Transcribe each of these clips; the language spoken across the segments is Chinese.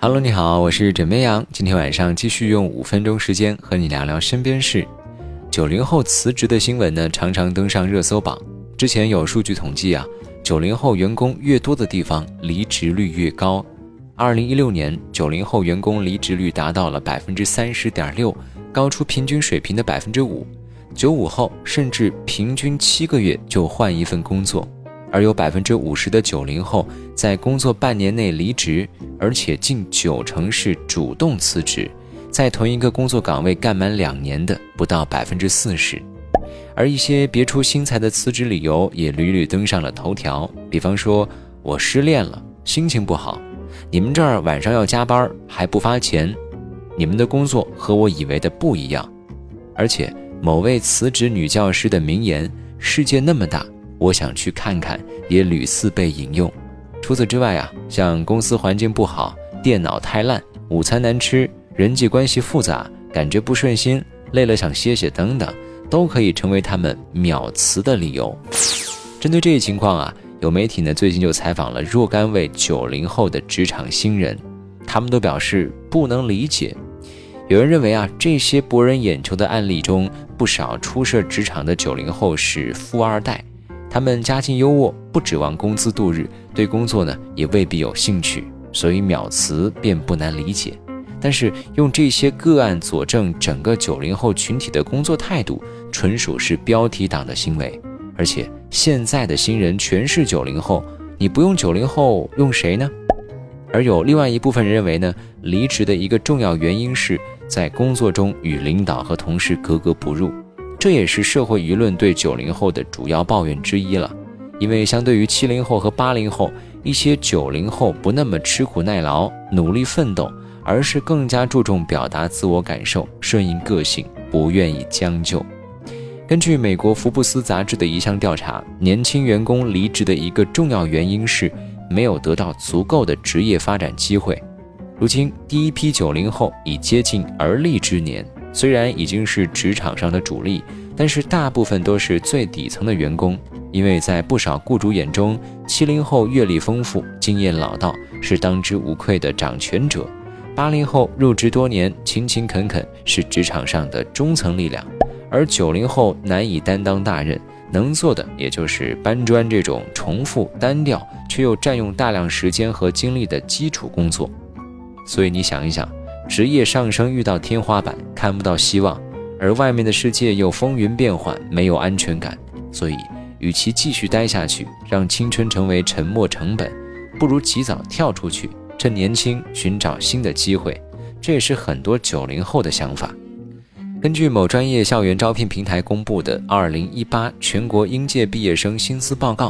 Hello，你好，我是枕边羊。今天晚上继续用五分钟时间和你聊聊身边事。九零后辞职的新闻呢，常常登上热搜榜。之前有数据统计啊，九零后员工越多的地方，离职率越高。二零一六年，九零后员工离职率达到了百分之三十点六，高出平均水平的百分之五。九五后甚至平均七个月就换一份工作。而有百分之五十的九零后在工作半年内离职，而且近九成是主动辞职，在同一个工作岗位干满两年的不到百分之四十，而一些别出心裁的辞职理由也屡屡登上了头条，比方说我失恋了，心情不好，你们这儿晚上要加班还不发钱，你们的工作和我以为的不一样，而且某位辞职女教师的名言：世界那么大。我想去看看，也屡次被引用。除此之外啊，像公司环境不好、电脑太烂、午餐难吃、人际关系复杂、感觉不顺心、累了想歇歇等等，都可以成为他们秒辞的理由。针对这一情况啊，有媒体呢最近就采访了若干位九零后的职场新人，他们都表示不能理解。有人认为啊，这些博人眼球的案例中，不少初涉职场的九零后是富二代。他们家境优渥，不指望工资度日，对工作呢也未必有兴趣，所以秒辞便不难理解。但是用这些个案佐证整个九零后群体的工作态度，纯属是标题党的行为。而且现在的新人全是九零后，你不用九零后用谁呢？而有另外一部分人认为呢，离职的一个重要原因是在工作中与领导和同事格格不入。这也是社会舆论对九零后的主要抱怨之一了，因为相对于七零后和八零后，一些九零后不那么吃苦耐劳、努力奋斗，而是更加注重表达自我感受、顺应个性，不愿意将就。根据美国福布斯杂志的一项调查，年轻员工离职的一个重要原因是没有得到足够的职业发展机会。如今，第一批九零后已接近而立之年。虽然已经是职场上的主力，但是大部分都是最底层的员工，因为在不少雇主眼中，七零后阅历丰富、经验老道，是当之无愧的掌权者；八零后入职多年、勤勤恳恳，是职场上的中层力量；而九零后难以担当大任，能做的也就是搬砖这种重复、单调却又占用大量时间和精力的基础工作。所以你想一想。职业上升遇到天花板，看不到希望，而外面的世界又风云变幻，没有安全感。所以，与其继续待下去，让青春成为沉没成本，不如及早跳出去，趁年轻寻找新的机会。这也是很多九零后的想法。根据某专业校园招聘平台公布的《二零一八全国应届毕业生薪资报告》，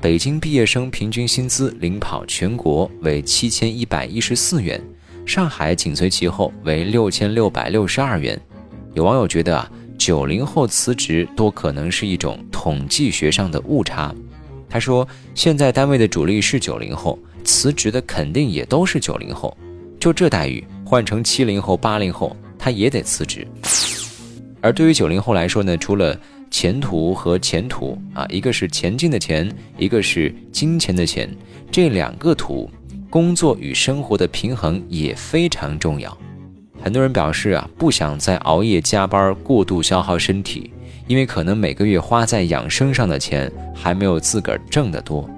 北京毕业生平均薪资领跑全国，为七千一百一十四元。上海紧随其后，为六千六百六十二元。有网友觉得啊，九零后辞职多可能是一种统计学上的误差。他说，现在单位的主力是九零后，辞职的肯定也都是九零后。就这待遇，换成七零后、八零后，他也得辞职。而对于九零后来说呢，除了前途和前途啊，一个是前进的前，一个是金钱的钱，这两个图。工作与生活的平衡也非常重要。很多人表示啊，不想再熬夜加班，过度消耗身体，因为可能每个月花在养生上的钱还没有自个儿挣得多。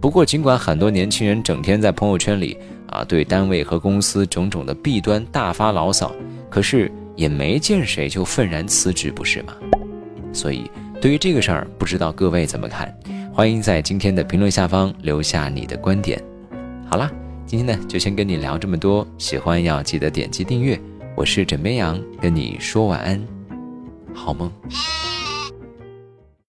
不过，尽管很多年轻人整天在朋友圈里啊，对单位和公司种种的弊端大发牢骚，可是也没见谁就愤然辞职，不是吗？所以，对于这个事儿，不知道各位怎么看？欢迎在今天的评论下方留下你的观点。好啦，今天呢就先跟你聊这么多。喜欢要记得点击订阅。我是枕边羊，跟你说晚安，好梦。